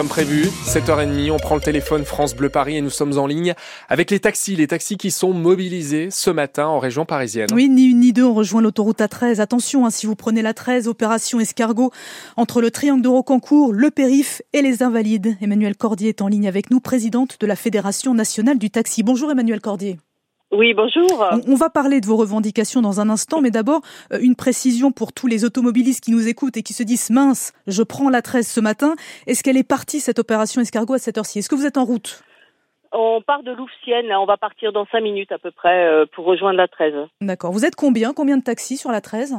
Comme prévu, 7h30, on prend le téléphone France Bleu Paris et nous sommes en ligne avec les taxis, les taxis qui sont mobilisés ce matin en région parisienne. Oui, ni une ni deux, on rejoint l'autoroute A13. Attention, hein, si vous prenez la 13, opération escargot entre le triangle de Rocancourt, le périph et les Invalides. Emmanuel Cordier est en ligne avec nous, présidente de la Fédération nationale du taxi. Bonjour Emmanuel Cordier. Oui, bonjour. On, va parler de vos revendications dans un instant, mais d'abord, euh, une précision pour tous les automobilistes qui nous écoutent et qui se disent mince, je prends la 13 ce matin. Est-ce qu'elle est partie, cette opération escargot, à cette heure-ci? Est-ce que vous êtes en route? On part de Louvciennes, on va partir dans 5 minutes à peu près euh, pour rejoindre la 13. D'accord. Vous êtes combien? Combien de taxis sur la 13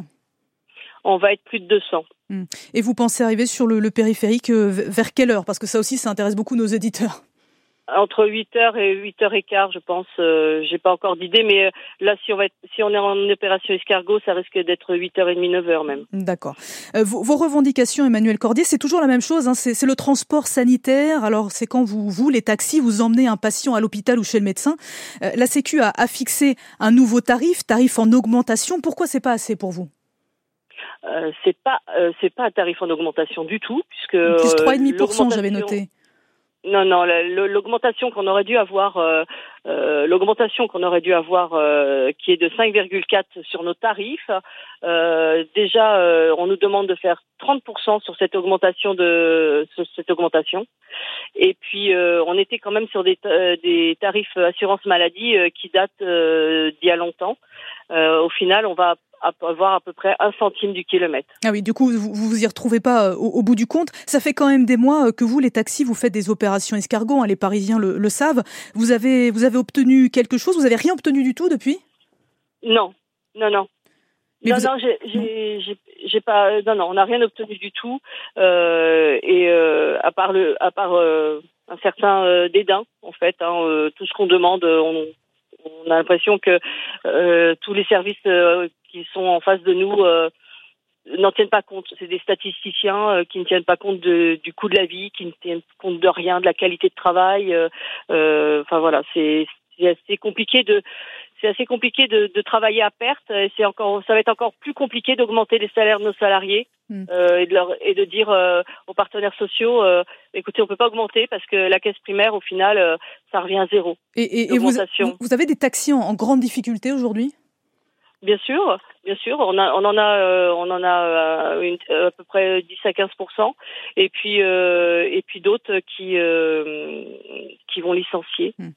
On va être plus de 200. Hmm. Et vous pensez arriver sur le, le périphérique euh, vers quelle heure? Parce que ça aussi, ça intéresse beaucoup nos éditeurs entre 8h et 8h15, je pense. Euh, j'ai pas encore d'idée, mais euh, là, si on, va être, si on est en opération escargot, ça risque d'être 8h30, 9h même. D'accord. Euh, vos, vos, revendications, Emmanuel Cordier, c'est toujours la même chose. Hein, c'est le transport sanitaire. Alors, c'est quand vous, vous, les taxis, vous emmenez un patient à l'hôpital ou chez le médecin. Euh, la Sécu a, a, fixé un nouveau tarif, tarif en augmentation. Pourquoi c'est pas assez pour vous? Euh, c'est pas c'est pas un tarif en augmentation du tout puisque plus 3,5% j'avais noté. Non, non, l'augmentation qu'on aurait dû avoir, euh, euh, l'augmentation qu'on aurait dû avoir, euh, qui est de 5,4 sur nos tarifs. Euh, déjà, euh, on nous demande de faire 30% sur cette augmentation de sur cette augmentation. Et puis, euh, on était quand même sur des, des tarifs assurance maladie qui datent d'il y a longtemps. Au final, on va avoir à peu près un centime du kilomètre. Ah oui, du coup, vous vous y retrouvez pas euh, au, au, bout du compte. Ça fait quand même des mois euh, que vous, les taxis, vous faites des opérations escargot. Hein, les Parisiens le, le, savent. Vous avez, vous avez obtenu quelque chose? Vous avez rien obtenu du tout depuis? Non, non, non. Mais non, vous... non, j'ai pas, non, non, on n'a rien obtenu du tout, euh, et euh, à part le, à part euh, un certain euh, dédain, en fait, hein, tout ce qu'on demande, on, on a l'impression que tous les services qui sont en face de nous euh, n'en tiennent pas compte. C'est des statisticiens euh, qui ne tiennent pas compte de, du coût de la vie, qui ne tiennent compte de rien, de la qualité de travail. Euh, euh enfin voilà, c'est assez compliqué de c'est assez compliqué de, de, travailler à perte. C'est encore, ça va être encore plus compliqué d'augmenter les salaires de nos salariés mm. euh, et, de leur, et de dire euh, aux partenaires sociaux, euh, écoutez, on peut pas augmenter parce que la caisse primaire, au final, ça revient à zéro. Et, et, et vous, vous, avez des taxis en, en grande difficulté aujourd'hui? Bien sûr, bien sûr, on, a, on en a, euh, on en a euh, une, euh, à peu près 10 à 15 et puis euh, et puis d'autres qui euh, qui vont licencier. Hmm.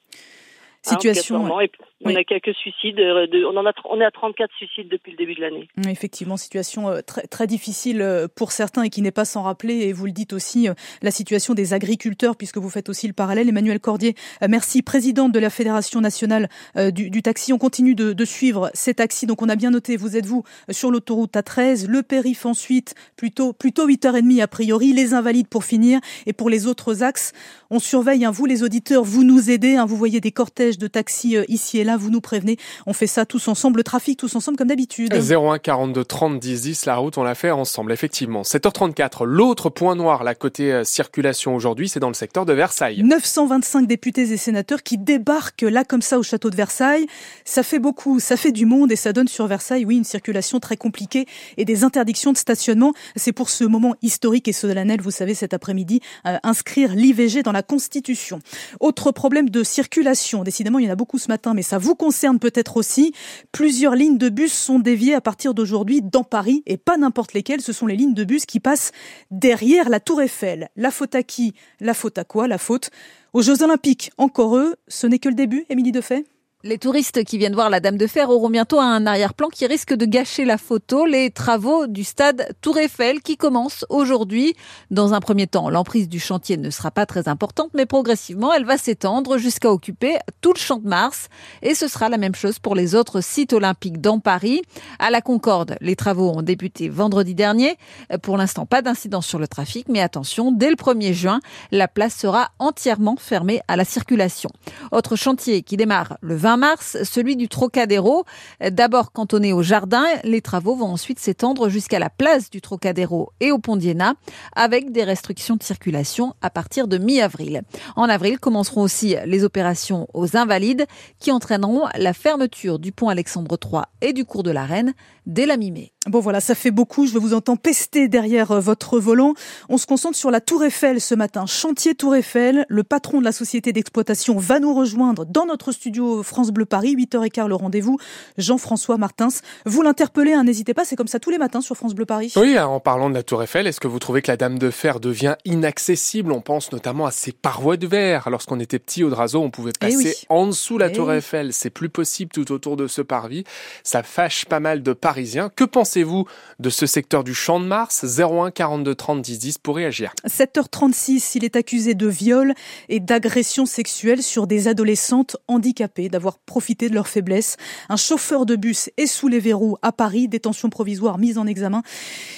Situation. Hein, on oui. a quelques suicides. Euh, de, on, en a, on est à 34 suicides depuis le début de l'année. Effectivement, situation euh, très, très difficile euh, pour certains et qui n'est pas sans rappeler, et vous le dites aussi, la situation des agriculteurs, puisque vous faites aussi le parallèle. Emmanuel Cordier, merci, présidente de la Fédération nationale du, du taxi. On continue de, de, suivre ces taxis. Donc on a bien noté, vous êtes vous sur l'autoroute A13, le périph ensuite, plutôt, plutôt 8h30 a priori, les invalides pour finir. Et pour les autres axes, on surveille, hein, vous les auditeurs, vous nous aidez. Hein, vous voyez des cortèges de taxis ici et là vous nous prévenez. On fait ça tous ensemble, le trafic tous ensemble comme d'habitude. 01 42 30 10 10, la route, on l'a fait ensemble, effectivement. 7h34, l'autre point noir, la côté euh, circulation aujourd'hui, c'est dans le secteur de Versailles. 925 députés et sénateurs qui débarquent là comme ça au château de Versailles. Ça fait beaucoup, ça fait du monde et ça donne sur Versailles, oui, une circulation très compliquée et des interdictions de stationnement. C'est pour ce moment historique et solennel, vous savez, cet après-midi, euh, inscrire l'IVG dans la Constitution. Autre problème de circulation, décidément, il y en a beaucoup ce matin, mais ça vous concerne peut-être aussi. Plusieurs lignes de bus sont déviées à partir d'aujourd'hui dans Paris et pas n'importe lesquelles. Ce sont les lignes de bus qui passent derrière la Tour Eiffel. La faute à qui? La faute à quoi? La faute aux Jeux Olympiques. Encore eux, ce n'est que le début, Émilie Defay? Les touristes qui viennent voir la Dame de Fer auront bientôt un arrière-plan qui risque de gâcher la photo, les travaux du stade Tour Eiffel qui commencent aujourd'hui. Dans un premier temps, l'emprise du chantier ne sera pas très importante, mais progressivement, elle va s'étendre jusqu'à occuper tout le champ de Mars. Et ce sera la même chose pour les autres sites olympiques dans Paris. À la Concorde, les travaux ont débuté vendredi dernier. Pour l'instant, pas d'incident sur le trafic, mais attention, dès le 1er juin, la place sera entièrement fermée à la circulation. Autre chantier qui démarre le 20 mars, celui du Trocadéro. D'abord cantonné au jardin, les travaux vont ensuite s'étendre jusqu'à la place du Trocadéro et au pont d'Iéna, avec des restrictions de circulation à partir de mi-avril. En avril commenceront aussi les opérations aux Invalides qui entraîneront la fermeture du pont Alexandre III et du cours de la Reine dès la mi-mai. Bon voilà, ça fait beaucoup, je vous entends pester derrière euh, votre volant. On se concentre sur la Tour Eiffel ce matin. Chantier Tour Eiffel, le patron de la société d'exploitation va nous rejoindre dans notre studio France Bleu Paris, 8h15 le rendez-vous. Jean-François Martins, vous l'interpellez, hein, n'hésitez pas, c'est comme ça tous les matins sur France Bleu Paris. Oui, en parlant de la Tour Eiffel, est-ce que vous trouvez que la Dame de Fer devient inaccessible? On pense notamment à ces parois de verre. Lorsqu'on était petit au Drazo, on pouvait Eh passer oui. en dessous la Eh Tour. Eiffel. C'est plus possible tout autour de ce parvis. Ça fâche pas mal de Parisiens. Que pensez-vous de ce secteur du Champ de Mars? 01 42 30 10 10 pour réagir. 7h36, il est accusé de viol et d'agression sexuelle sur des adolescentes handicapées, d'avoir profité de leur faiblesse. Un chauffeur de bus est sous les verrous à Paris, détention provisoire mise en examen.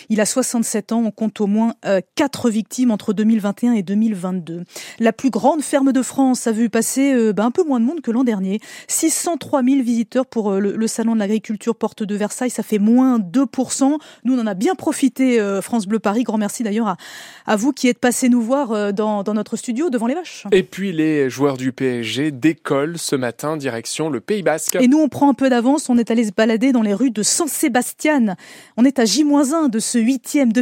Il a 67 ans, on compte au moins euh, 4 victimes entre 2021 et 2022. La plus grande ferme de France a vu passer euh, ben, un peu moins de monde que l'an dernier. 603 000 visiteurs pour euh, le, salon de l'agriculture porte de Versailles, ça fait moins 2%. Nous, on en a bien profité, euh, France Bleu Paris. Grand merci d'ailleurs à, à vous qui êtes passé nous voir euh, dans, dans notre studio devant les vaches. Et puis les joueurs du PSG décollent ce matin direction le Pays Basque. Et nous, on prend un peu d'avance. On est allé se balader dans les rues de San Sébastien. On est à J-1 de ce huitième de